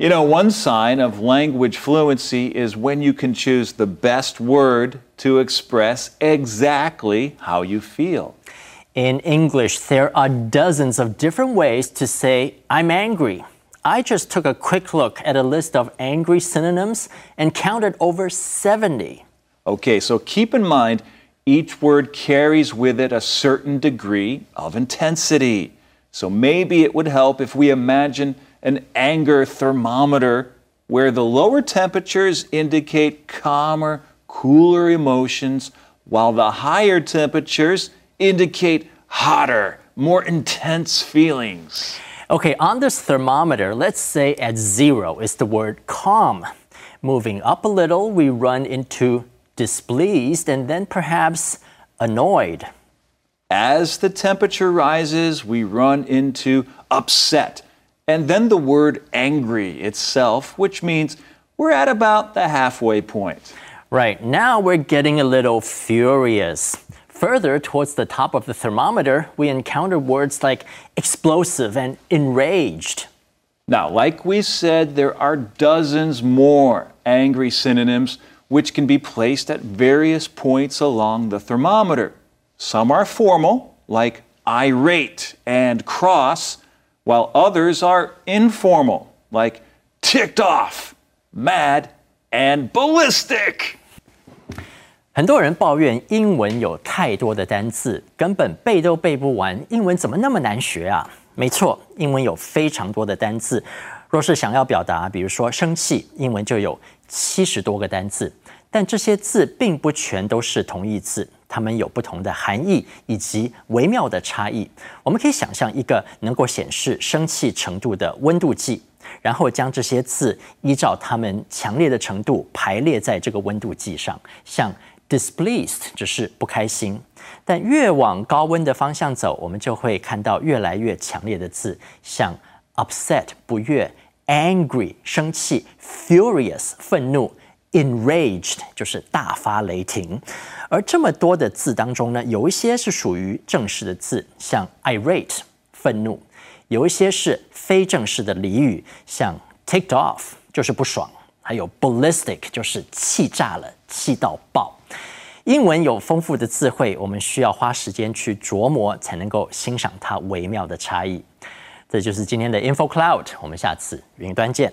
You know, one sign of language fluency is when you can choose the best word to express exactly how you feel. In English, there are dozens of different ways to say, I'm angry. I just took a quick look at a list of angry synonyms and counted over 70. Okay, so keep in mind each word carries with it a certain degree of intensity. So maybe it would help if we imagine an anger thermometer where the lower temperatures indicate calmer, cooler emotions, while the higher temperatures indicate hotter, more intense feelings. Okay, on this thermometer, let's say at zero is the word calm. Moving up a little, we run into displeased and then perhaps annoyed. As the temperature rises, we run into upset and then the word angry itself, which means we're at about the halfway point. Right, now we're getting a little furious. Further towards the top of the thermometer, we encounter words like explosive and enraged. Now, like we said, there are dozens more angry synonyms which can be placed at various points along the thermometer. Some are formal, like irate and cross, while others are informal, like ticked off, mad, and ballistic. 很多人抱怨英文有太多的单字，根本背都背不完。英文怎么那么难学啊？没错，英文有非常多的单字。若是想要表达，比如说生气，英文就有七十多个单字。但这些字并不全都是同义字。 它们有不同的含义以及微妙的差异。我们可以想象一个能够显示生气程度的温度计，然后将这些字依照它们强烈的程度排列在这个温度计上。像 displeased 只是不开心，但越往高温的方向走，我们就会看到越来越强烈的字，像 upset 不悦，angry 生气，furious 愤怒。Enraged 就是大发雷霆，而这么多的字当中呢，有一些是属于正式的字，像 irate 愤怒；有一些是非正式的俚语，像 ticked off 就是不爽；还有 ballistic 就是气炸了，气到爆。英文有丰富的词汇，我们需要花时间去琢磨，才能够欣赏它微妙的差异。这就是今天的 Info Cloud，我们下次云端见。